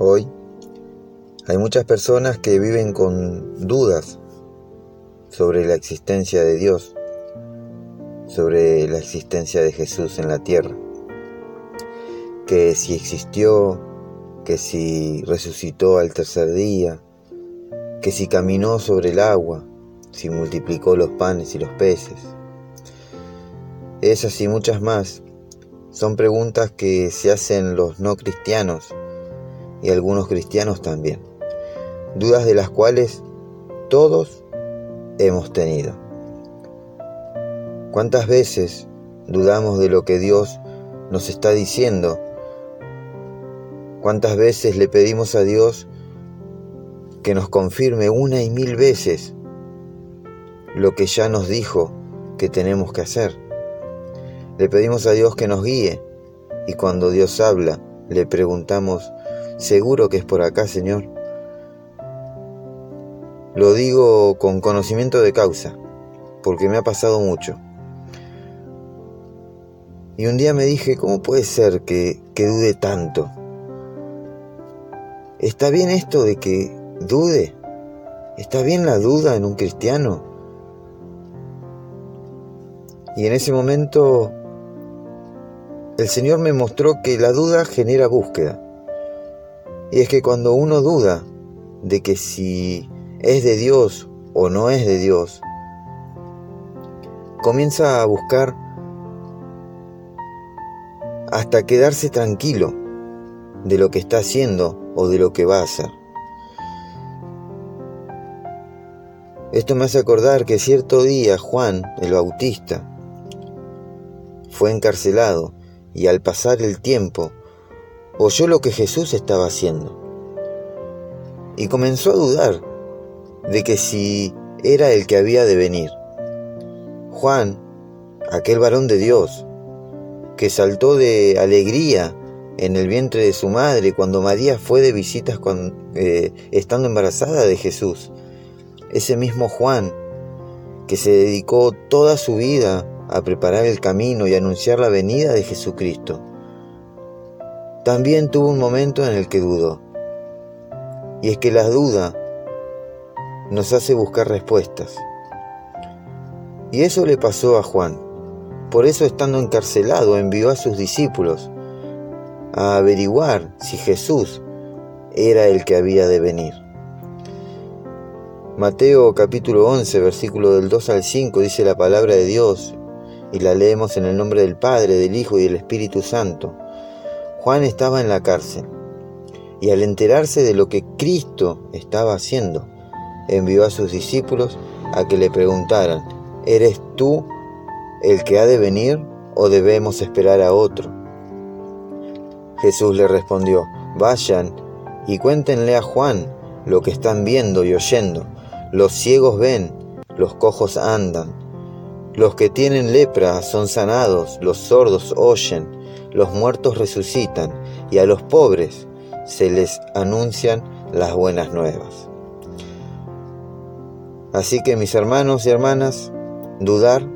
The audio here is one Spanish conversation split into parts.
Hoy hay muchas personas que viven con dudas sobre la existencia de Dios, sobre la existencia de Jesús en la tierra, que si existió, que si resucitó al tercer día, que si caminó sobre el agua, si multiplicó los panes y los peces. Esas y muchas más son preguntas que se hacen los no cristianos y algunos cristianos también. Dudas de las cuales todos hemos tenido. ¿Cuántas veces dudamos de lo que Dios nos está diciendo? ¿Cuántas veces le pedimos a Dios que nos confirme una y mil veces lo que ya nos dijo que tenemos que hacer? Le pedimos a Dios que nos guíe y cuando Dios habla le preguntamos, Seguro que es por acá, Señor. Lo digo con conocimiento de causa, porque me ha pasado mucho. Y un día me dije, ¿cómo puede ser que, que dude tanto? ¿Está bien esto de que dude? ¿Está bien la duda en un cristiano? Y en ese momento el Señor me mostró que la duda genera búsqueda. Y es que cuando uno duda de que si es de Dios o no es de Dios, comienza a buscar hasta quedarse tranquilo de lo que está haciendo o de lo que va a hacer. Esto me hace acordar que cierto día Juan, el Bautista, fue encarcelado y al pasar el tiempo oyó lo que Jesús estaba haciendo y comenzó a dudar de que si era el que había de venir. Juan, aquel varón de Dios, que saltó de alegría en el vientre de su madre cuando María fue de visitas eh, estando embarazada de Jesús. Ese mismo Juan, que se dedicó toda su vida a preparar el camino y anunciar la venida de Jesucristo también tuvo un momento en el que dudó. Y es que la duda nos hace buscar respuestas. Y eso le pasó a Juan. Por eso estando encarcelado envió a sus discípulos a averiguar si Jesús era el que había de venir. Mateo capítulo 11, versículo del 2 al 5 dice la palabra de Dios y la leemos en el nombre del Padre, del Hijo y del Espíritu Santo. Juan estaba en la cárcel y al enterarse de lo que Cristo estaba haciendo, envió a sus discípulos a que le preguntaran, ¿eres tú el que ha de venir o debemos esperar a otro? Jesús le respondió, vayan y cuéntenle a Juan lo que están viendo y oyendo. Los ciegos ven, los cojos andan, los que tienen lepra son sanados, los sordos oyen los muertos resucitan y a los pobres se les anuncian las buenas nuevas. Así que mis hermanos y hermanas, dudar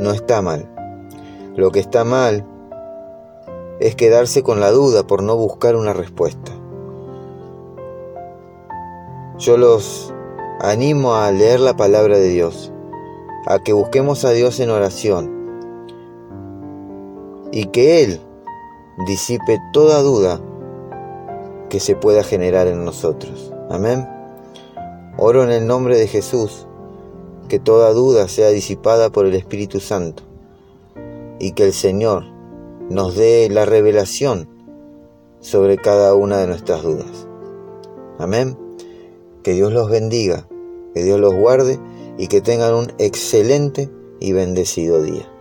no está mal. Lo que está mal es quedarse con la duda por no buscar una respuesta. Yo los animo a leer la palabra de Dios, a que busquemos a Dios en oración, y que Él disipe toda duda que se pueda generar en nosotros. Amén. Oro en el nombre de Jesús, que toda duda sea disipada por el Espíritu Santo y que el Señor nos dé la revelación sobre cada una de nuestras dudas. Amén. Que Dios los bendiga, que Dios los guarde y que tengan un excelente y bendecido día.